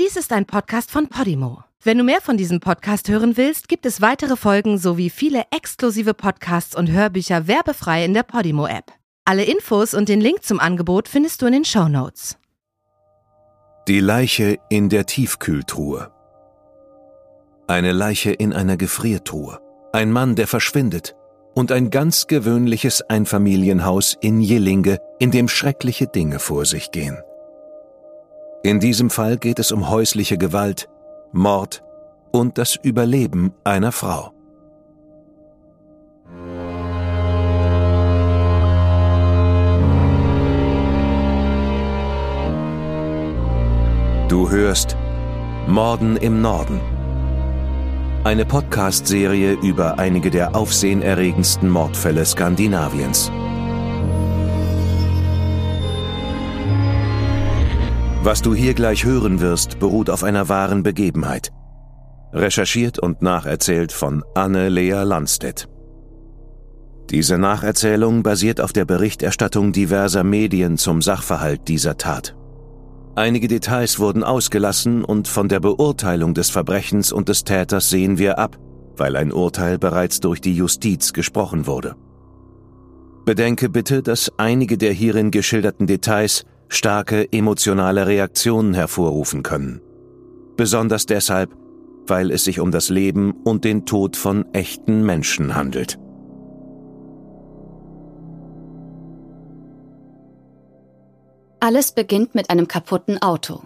Dies ist ein Podcast von Podimo. Wenn du mehr von diesem Podcast hören willst, gibt es weitere Folgen sowie viele exklusive Podcasts und Hörbücher werbefrei in der Podimo-App. Alle Infos und den Link zum Angebot findest du in den Show Notes. Die Leiche in der Tiefkühltruhe. Eine Leiche in einer Gefriertruhe. Ein Mann, der verschwindet. Und ein ganz gewöhnliches Einfamilienhaus in Jillinge, in dem schreckliche Dinge vor sich gehen. In diesem Fall geht es um häusliche Gewalt, Mord und das Überleben einer Frau. Du hörst Morden im Norden. Eine Podcast-Serie über einige der aufsehenerregendsten Mordfälle Skandinaviens. Was du hier gleich hören wirst, beruht auf einer wahren Begebenheit. Recherchiert und nacherzählt von Anne-Lea Landstedt. Diese Nacherzählung basiert auf der Berichterstattung diverser Medien zum Sachverhalt dieser Tat. Einige Details wurden ausgelassen und von der Beurteilung des Verbrechens und des Täters sehen wir ab, weil ein Urteil bereits durch die Justiz gesprochen wurde. Bedenke bitte, dass einige der hierin geschilderten Details starke emotionale Reaktionen hervorrufen können. Besonders deshalb, weil es sich um das Leben und den Tod von echten Menschen handelt. Alles beginnt mit einem kaputten Auto.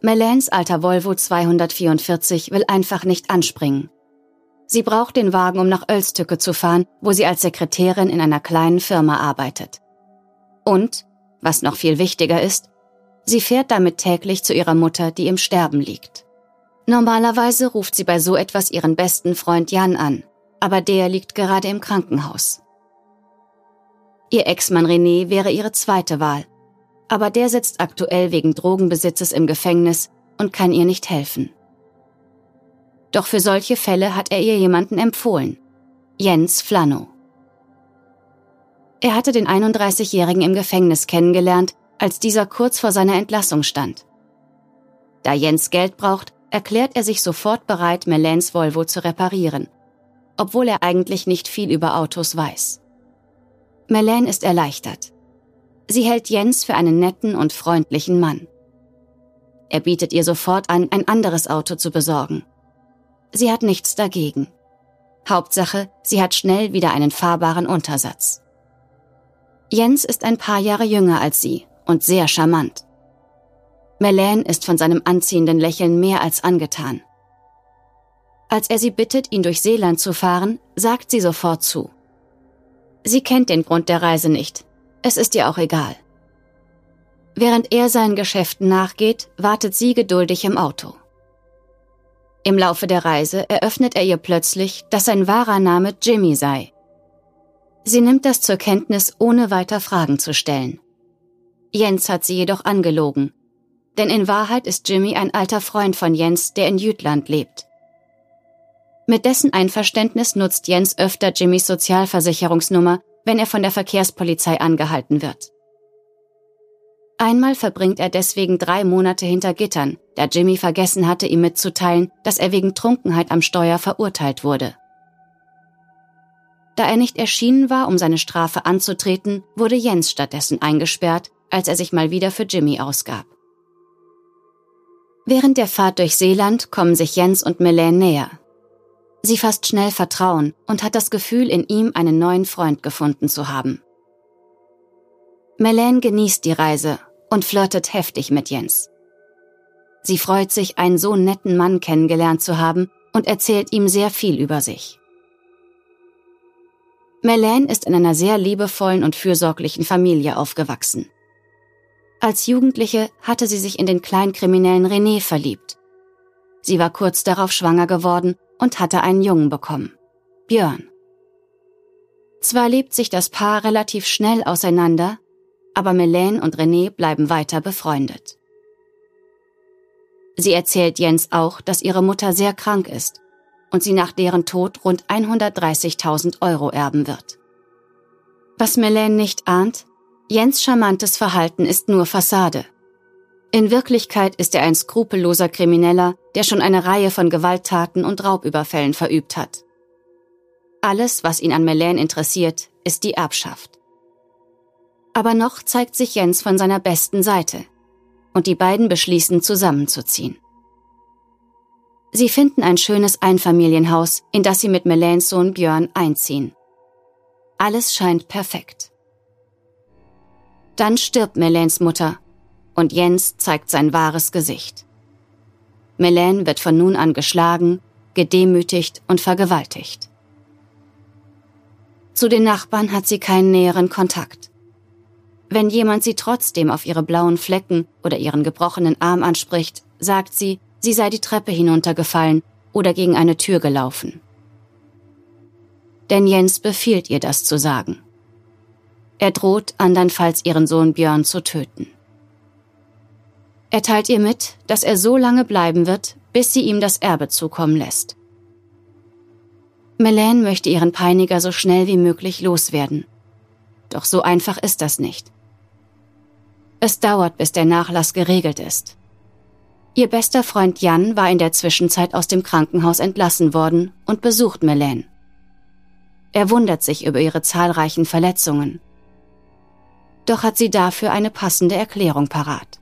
Melans alter Volvo 244 will einfach nicht anspringen. Sie braucht den Wagen, um nach Ölstücke zu fahren, wo sie als Sekretärin in einer kleinen Firma arbeitet. Und, was noch viel wichtiger ist, sie fährt damit täglich zu ihrer Mutter, die im Sterben liegt. Normalerweise ruft sie bei so etwas ihren besten Freund Jan an, aber der liegt gerade im Krankenhaus. Ihr Ex-Mann René wäre ihre zweite Wahl, aber der sitzt aktuell wegen Drogenbesitzes im Gefängnis und kann ihr nicht helfen. Doch für solche Fälle hat er ihr jemanden empfohlen. Jens Flano. Er hatte den 31-Jährigen im Gefängnis kennengelernt, als dieser kurz vor seiner Entlassung stand. Da Jens Geld braucht, erklärt er sich sofort bereit, Melans Volvo zu reparieren, obwohl er eigentlich nicht viel über Autos weiß. Melaine ist erleichtert. Sie hält Jens für einen netten und freundlichen Mann. Er bietet ihr sofort an, ein anderes Auto zu besorgen. Sie hat nichts dagegen. Hauptsache, sie hat schnell wieder einen fahrbaren Untersatz. Jens ist ein paar Jahre jünger als sie und sehr charmant. Melaine ist von seinem anziehenden Lächeln mehr als angetan. Als er sie bittet, ihn durch Seeland zu fahren, sagt sie sofort zu. Sie kennt den Grund der Reise nicht, es ist ihr auch egal. Während er seinen Geschäften nachgeht, wartet sie geduldig im Auto. Im Laufe der Reise eröffnet er ihr plötzlich, dass sein wahrer Name Jimmy sei. Sie nimmt das zur Kenntnis, ohne weiter Fragen zu stellen. Jens hat sie jedoch angelogen, denn in Wahrheit ist Jimmy ein alter Freund von Jens, der in Jütland lebt. Mit dessen Einverständnis nutzt Jens öfter Jimmys Sozialversicherungsnummer, wenn er von der Verkehrspolizei angehalten wird. Einmal verbringt er deswegen drei Monate hinter Gittern, da Jimmy vergessen hatte, ihm mitzuteilen, dass er wegen Trunkenheit am Steuer verurteilt wurde. Da er nicht erschienen war, um seine Strafe anzutreten, wurde Jens stattdessen eingesperrt, als er sich mal wieder für Jimmy ausgab. Während der Fahrt durch Seeland kommen sich Jens und Melaine näher. Sie fasst schnell Vertrauen und hat das Gefühl, in ihm einen neuen Freund gefunden zu haben. Melaine genießt die Reise und flirtet heftig mit Jens. Sie freut sich, einen so netten Mann kennengelernt zu haben und erzählt ihm sehr viel über sich. Melaine ist in einer sehr liebevollen und fürsorglichen Familie aufgewachsen. Als Jugendliche hatte sie sich in den kleinkriminellen René verliebt. Sie war kurz darauf schwanger geworden und hatte einen Jungen bekommen. Björn. Zwar lebt sich das Paar relativ schnell auseinander, aber Melaine und René bleiben weiter befreundet. Sie erzählt Jens auch, dass ihre Mutter sehr krank ist und sie nach deren Tod rund 130.000 Euro erben wird. Was Melaine nicht ahnt, Jens charmantes Verhalten ist nur Fassade. In Wirklichkeit ist er ein skrupelloser Krimineller, der schon eine Reihe von Gewalttaten und Raubüberfällen verübt hat. Alles, was ihn an Melaine interessiert, ist die Erbschaft. Aber noch zeigt sich Jens von seiner besten Seite und die beiden beschließen zusammenzuziehen. Sie finden ein schönes Einfamilienhaus, in das sie mit Melaines Sohn Björn einziehen. Alles scheint perfekt. Dann stirbt Melaines Mutter und Jens zeigt sein wahres Gesicht. Melaine wird von nun an geschlagen, gedemütigt und vergewaltigt. Zu den Nachbarn hat sie keinen näheren Kontakt. Wenn jemand sie trotzdem auf ihre blauen Flecken oder ihren gebrochenen Arm anspricht, sagt sie, sie sei die Treppe hinuntergefallen oder gegen eine Tür gelaufen. Denn Jens befiehlt ihr das zu sagen. Er droht andernfalls ihren Sohn Björn zu töten. Er teilt ihr mit, dass er so lange bleiben wird, bis sie ihm das Erbe zukommen lässt. Melaine möchte ihren Peiniger so schnell wie möglich loswerden. Doch so einfach ist das nicht. Es dauert, bis der Nachlass geregelt ist. Ihr bester Freund Jan war in der Zwischenzeit aus dem Krankenhaus entlassen worden und besucht Melaine. Er wundert sich über ihre zahlreichen Verletzungen. Doch hat sie dafür eine passende Erklärung parat.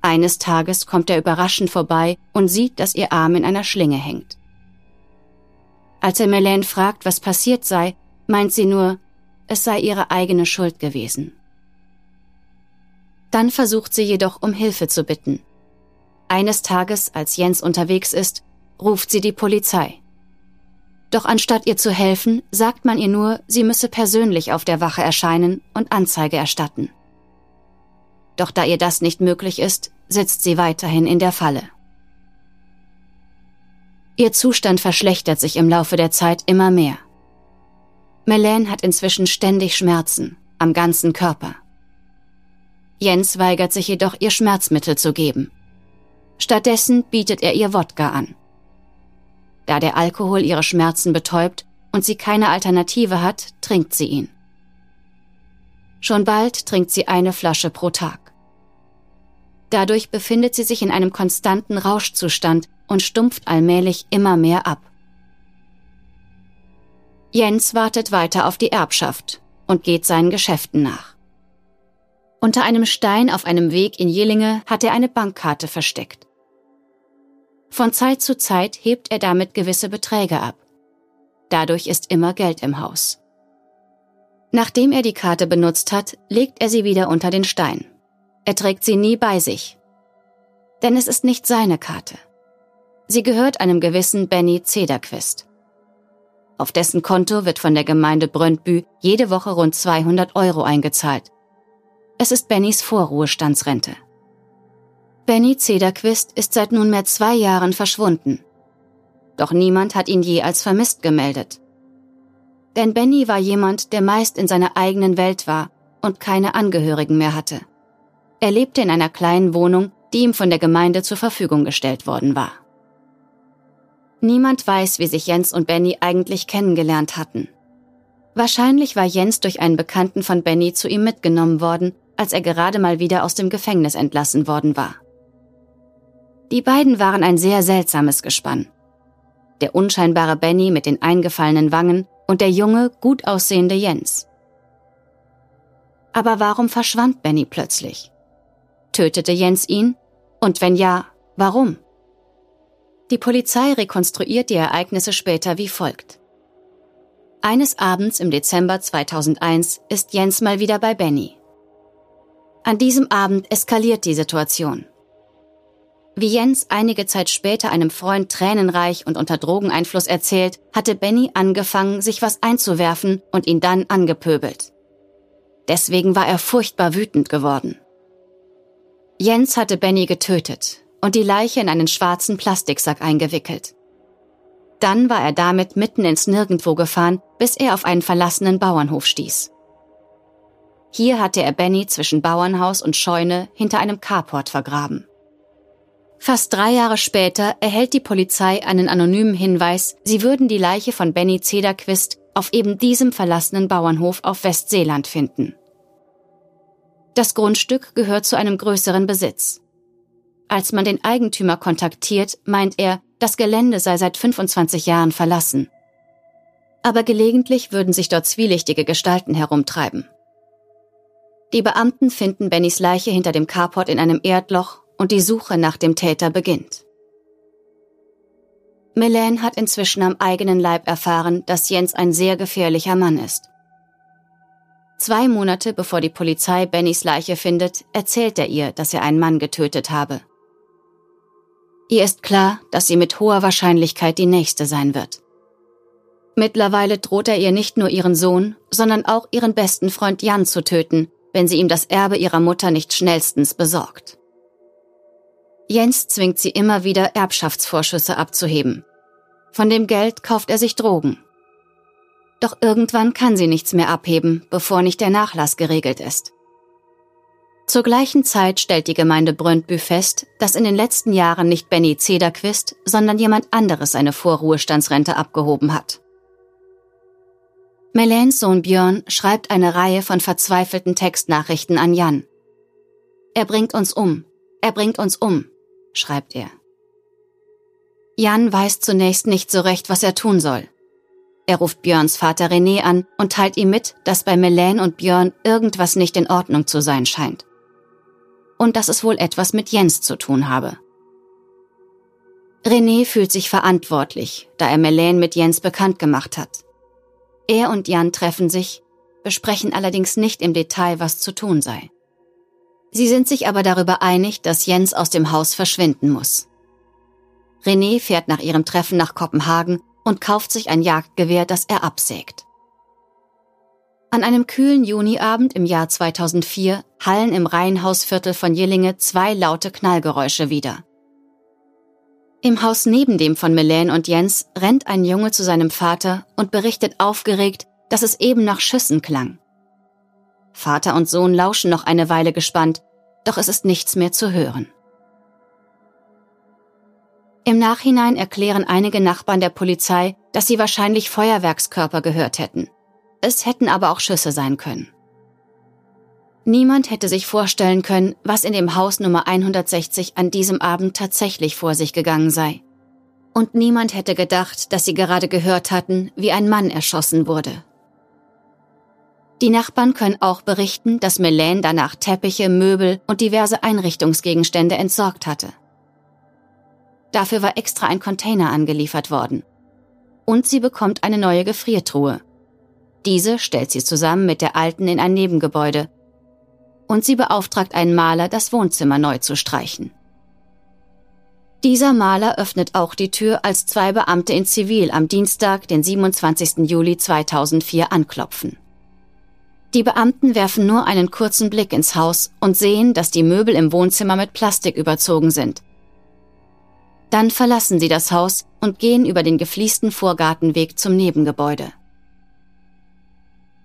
Eines Tages kommt er überraschend vorbei und sieht, dass ihr Arm in einer Schlinge hängt. Als er Melaine fragt, was passiert sei, meint sie nur, es sei ihre eigene Schuld gewesen. Dann versucht sie jedoch um Hilfe zu bitten. Eines Tages, als Jens unterwegs ist, ruft sie die Polizei. Doch anstatt ihr zu helfen, sagt man ihr nur, sie müsse persönlich auf der Wache erscheinen und Anzeige erstatten. Doch da ihr das nicht möglich ist, sitzt sie weiterhin in der Falle. Ihr Zustand verschlechtert sich im Laufe der Zeit immer mehr. Melaine hat inzwischen ständig Schmerzen am ganzen Körper. Jens weigert sich jedoch, ihr Schmerzmittel zu geben. Stattdessen bietet er ihr Wodka an. Da der Alkohol ihre Schmerzen betäubt und sie keine Alternative hat, trinkt sie ihn. Schon bald trinkt sie eine Flasche pro Tag. Dadurch befindet sie sich in einem konstanten Rauschzustand und stumpft allmählich immer mehr ab. Jens wartet weiter auf die Erbschaft und geht seinen Geschäften nach. Unter einem Stein auf einem Weg in Jillinge hat er eine Bankkarte versteckt. Von Zeit zu Zeit hebt er damit gewisse Beträge ab. Dadurch ist immer Geld im Haus. Nachdem er die Karte benutzt hat, legt er sie wieder unter den Stein. Er trägt sie nie bei sich. Denn es ist nicht seine Karte. Sie gehört einem gewissen Benny Zederquist. Auf dessen Konto wird von der Gemeinde Bröntbü jede Woche rund 200 Euro eingezahlt, es ist Bennys Vorruhestandsrente. Benny Zederquist ist seit nunmehr zwei Jahren verschwunden. Doch niemand hat ihn je als vermisst gemeldet. Denn Benny war jemand, der meist in seiner eigenen Welt war und keine Angehörigen mehr hatte. Er lebte in einer kleinen Wohnung, die ihm von der Gemeinde zur Verfügung gestellt worden war. Niemand weiß, wie sich Jens und Benny eigentlich kennengelernt hatten. Wahrscheinlich war Jens durch einen Bekannten von Benny zu ihm mitgenommen worden als er gerade mal wieder aus dem Gefängnis entlassen worden war. Die beiden waren ein sehr seltsames Gespann. Der unscheinbare Benny mit den eingefallenen Wangen und der junge, gut aussehende Jens. Aber warum verschwand Benny plötzlich? Tötete Jens ihn? Und wenn ja, warum? Die Polizei rekonstruiert die Ereignisse später wie folgt. Eines Abends im Dezember 2001 ist Jens mal wieder bei Benny. An diesem Abend eskaliert die Situation. Wie Jens einige Zeit später einem Freund tränenreich und unter Drogeneinfluss erzählt, hatte Benny angefangen, sich was einzuwerfen und ihn dann angepöbelt. Deswegen war er furchtbar wütend geworden. Jens hatte Benny getötet und die Leiche in einen schwarzen Plastiksack eingewickelt. Dann war er damit mitten ins Nirgendwo gefahren, bis er auf einen verlassenen Bauernhof stieß. Hier hatte er Benny zwischen Bauernhaus und Scheune hinter einem Carport vergraben. Fast drei Jahre später erhält die Polizei einen anonymen Hinweis, sie würden die Leiche von Benny Zederquist auf eben diesem verlassenen Bauernhof auf Westseeland finden. Das Grundstück gehört zu einem größeren Besitz. Als man den Eigentümer kontaktiert, meint er, das Gelände sei seit 25 Jahren verlassen. Aber gelegentlich würden sich dort zwielichtige Gestalten herumtreiben. Die Beamten finden Bennys Leiche hinter dem Carport in einem Erdloch und die Suche nach dem Täter beginnt. Melaine hat inzwischen am eigenen Leib erfahren, dass Jens ein sehr gefährlicher Mann ist. Zwei Monate bevor die Polizei Bennys Leiche findet, erzählt er ihr, dass er einen Mann getötet habe. Ihr ist klar, dass sie mit hoher Wahrscheinlichkeit die nächste sein wird. Mittlerweile droht er ihr nicht nur ihren Sohn, sondern auch ihren besten Freund Jan zu töten, wenn sie ihm das Erbe ihrer Mutter nicht schnellstens besorgt. Jens zwingt sie immer wieder, Erbschaftsvorschüsse abzuheben. Von dem Geld kauft er sich Drogen. Doch irgendwann kann sie nichts mehr abheben, bevor nicht der Nachlass geregelt ist. Zur gleichen Zeit stellt die Gemeinde Bröntbü fest, dass in den letzten Jahren nicht Benny Zederquist, sondern jemand anderes eine Vorruhestandsrente abgehoben hat. Melens Sohn Björn schreibt eine Reihe von verzweifelten Textnachrichten an Jan. Er bringt uns um, er bringt uns um, schreibt er. Jan weiß zunächst nicht so recht, was er tun soll. Er ruft Björns Vater René an und teilt ihm mit, dass bei Melaine und Björn irgendwas nicht in Ordnung zu sein scheint. Und dass es wohl etwas mit Jens zu tun habe. René fühlt sich verantwortlich, da er Melaine mit Jens bekannt gemacht hat. Er und Jan treffen sich, besprechen allerdings nicht im Detail, was zu tun sei. Sie sind sich aber darüber einig, dass Jens aus dem Haus verschwinden muss. René fährt nach ihrem Treffen nach Kopenhagen und kauft sich ein Jagdgewehr, das er absägt. An einem kühlen Juniabend im Jahr 2004 hallen im Reihenhausviertel von Jillinge zwei laute Knallgeräusche wieder. Im Haus neben dem von Melaine und Jens rennt ein Junge zu seinem Vater und berichtet aufgeregt, dass es eben nach Schüssen klang. Vater und Sohn lauschen noch eine Weile gespannt, doch es ist nichts mehr zu hören. Im Nachhinein erklären einige Nachbarn der Polizei, dass sie wahrscheinlich Feuerwerkskörper gehört hätten. Es hätten aber auch Schüsse sein können. Niemand hätte sich vorstellen können, was in dem Haus Nummer 160 an diesem Abend tatsächlich vor sich gegangen sei. Und niemand hätte gedacht, dass sie gerade gehört hatten, wie ein Mann erschossen wurde. Die Nachbarn können auch berichten, dass Melaine danach Teppiche, Möbel und diverse Einrichtungsgegenstände entsorgt hatte. Dafür war extra ein Container angeliefert worden. Und sie bekommt eine neue Gefriertruhe. Diese stellt sie zusammen mit der alten in ein Nebengebäude, und sie beauftragt einen Maler, das Wohnzimmer neu zu streichen. Dieser Maler öffnet auch die Tür, als zwei Beamte in Zivil am Dienstag, den 27. Juli 2004 anklopfen. Die Beamten werfen nur einen kurzen Blick ins Haus und sehen, dass die Möbel im Wohnzimmer mit Plastik überzogen sind. Dann verlassen sie das Haus und gehen über den gefliesten Vorgartenweg zum Nebengebäude.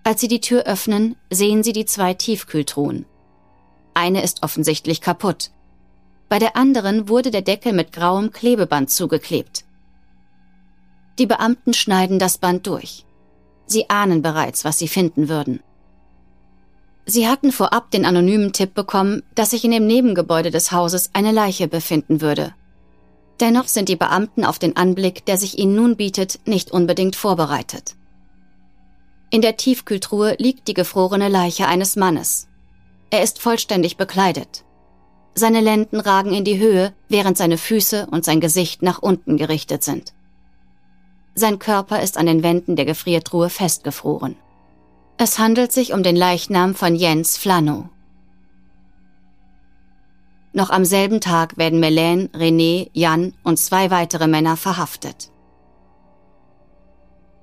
Als sie die Tür öffnen, sehen sie die zwei Tiefkühltruhen. Eine ist offensichtlich kaputt. Bei der anderen wurde der Deckel mit grauem Klebeband zugeklebt. Die Beamten schneiden das Band durch. Sie ahnen bereits, was sie finden würden. Sie hatten vorab den anonymen Tipp bekommen, dass sich in dem Nebengebäude des Hauses eine Leiche befinden würde. Dennoch sind die Beamten auf den Anblick, der sich ihnen nun bietet, nicht unbedingt vorbereitet. In der Tiefkühltruhe liegt die gefrorene Leiche eines Mannes. Er ist vollständig bekleidet. Seine Lenden ragen in die Höhe, während seine Füße und sein Gesicht nach unten gerichtet sind. Sein Körper ist an den Wänden der Gefriertruhe festgefroren. Es handelt sich um den Leichnam von Jens Flano. Noch am selben Tag werden Melaine, René, Jan und zwei weitere Männer verhaftet.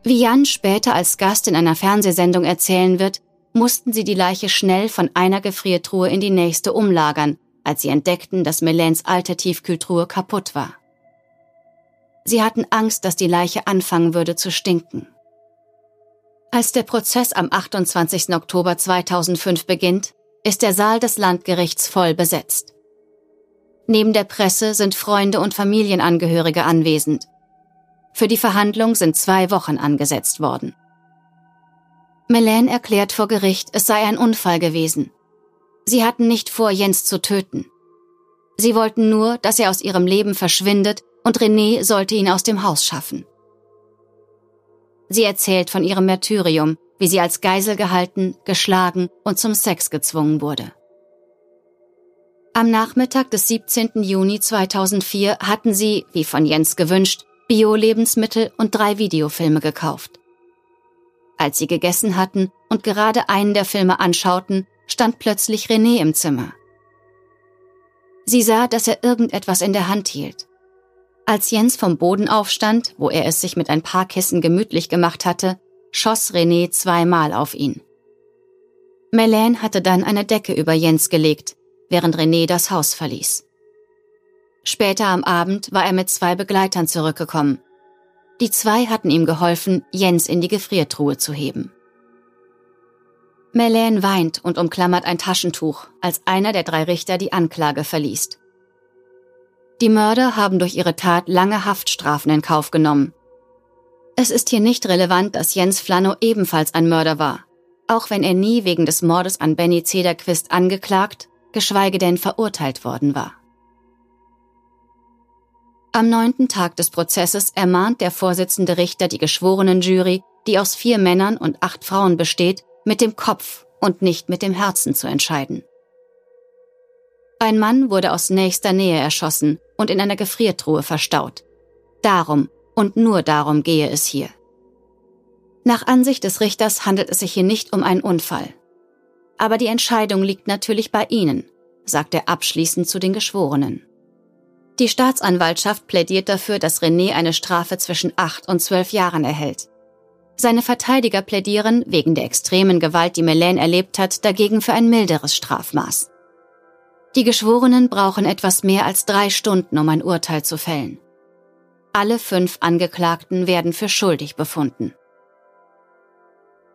Wie Jan später als Gast in einer Fernsehsendung erzählen wird, mussten sie die Leiche schnell von einer Gefriertruhe in die nächste umlagern, als sie entdeckten, dass Melens alte Tiefkühltruhe kaputt war. Sie hatten Angst, dass die Leiche anfangen würde zu stinken. Als der Prozess am 28. Oktober 2005 beginnt, ist der Saal des Landgerichts voll besetzt. Neben der Presse sind Freunde und Familienangehörige anwesend. Für die Verhandlung sind zwei Wochen angesetzt worden. Melaine erklärt vor Gericht, es sei ein Unfall gewesen. Sie hatten nicht vor, Jens zu töten. Sie wollten nur, dass er aus ihrem Leben verschwindet und René sollte ihn aus dem Haus schaffen. Sie erzählt von ihrem Märtyrium, wie sie als Geisel gehalten, geschlagen und zum Sex gezwungen wurde. Am Nachmittag des 17. Juni 2004 hatten sie, wie von Jens gewünscht, Bio-Lebensmittel und drei Videofilme gekauft. Als sie gegessen hatten und gerade einen der Filme anschauten, stand plötzlich René im Zimmer. Sie sah, dass er irgendetwas in der Hand hielt. Als Jens vom Boden aufstand, wo er es sich mit ein paar Kissen gemütlich gemacht hatte, schoss René zweimal auf ihn. Melaine hatte dann eine Decke über Jens gelegt, während René das Haus verließ. Später am Abend war er mit zwei Begleitern zurückgekommen. Die zwei hatten ihm geholfen, Jens in die Gefriertruhe zu heben. Melaine weint und umklammert ein Taschentuch, als einer der drei Richter die Anklage verliest. Die Mörder haben durch ihre Tat lange Haftstrafen in Kauf genommen. Es ist hier nicht relevant, dass Jens Flano ebenfalls ein Mörder war, auch wenn er nie wegen des Mordes an Benny Zederquist angeklagt, geschweige denn verurteilt worden war. Am neunten Tag des Prozesses ermahnt der Vorsitzende Richter die Geschworenenjury, die aus vier Männern und acht Frauen besteht, mit dem Kopf und nicht mit dem Herzen zu entscheiden. Ein Mann wurde aus nächster Nähe erschossen und in einer Gefriertruhe verstaut. Darum und nur darum gehe es hier. Nach Ansicht des Richters handelt es sich hier nicht um einen Unfall. Aber die Entscheidung liegt natürlich bei Ihnen, sagt er abschließend zu den Geschworenen. Die Staatsanwaltschaft plädiert dafür, dass René eine Strafe zwischen acht und zwölf Jahren erhält. Seine Verteidiger plädieren, wegen der extremen Gewalt, die Melaine erlebt hat, dagegen für ein milderes Strafmaß. Die Geschworenen brauchen etwas mehr als drei Stunden, um ein Urteil zu fällen. Alle fünf Angeklagten werden für schuldig befunden.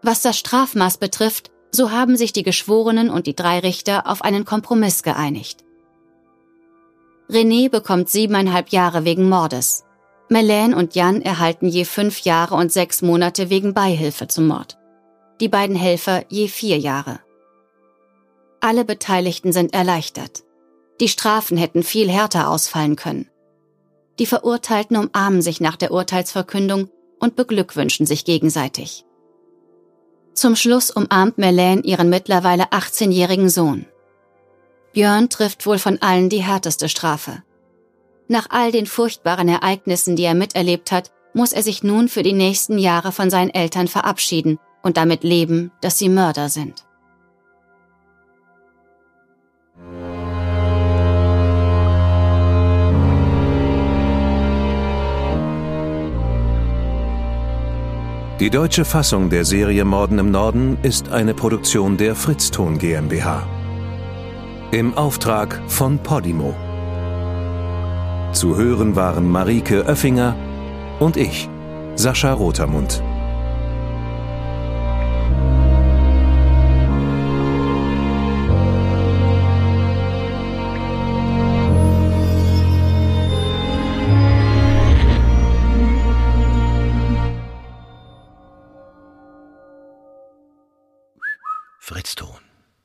Was das Strafmaß betrifft, so haben sich die Geschworenen und die drei Richter auf einen Kompromiss geeinigt. René bekommt siebeneinhalb Jahre wegen Mordes. Melaine und Jan erhalten je fünf Jahre und sechs Monate wegen Beihilfe zum Mord. Die beiden Helfer je vier Jahre. Alle Beteiligten sind erleichtert. Die Strafen hätten viel härter ausfallen können. Die Verurteilten umarmen sich nach der Urteilsverkündung und beglückwünschen sich gegenseitig. Zum Schluss umarmt Melaine ihren mittlerweile 18-jährigen Sohn. Björn trifft wohl von allen die härteste Strafe. Nach all den furchtbaren Ereignissen, die er miterlebt hat, muss er sich nun für die nächsten Jahre von seinen Eltern verabschieden und damit leben, dass sie Mörder sind. Die deutsche Fassung der Serie Morden im Norden ist eine Produktion der Fritzton GmbH. Im Auftrag von Podimo. Zu hören waren Marike Oeffinger und ich, Sascha Rotermund.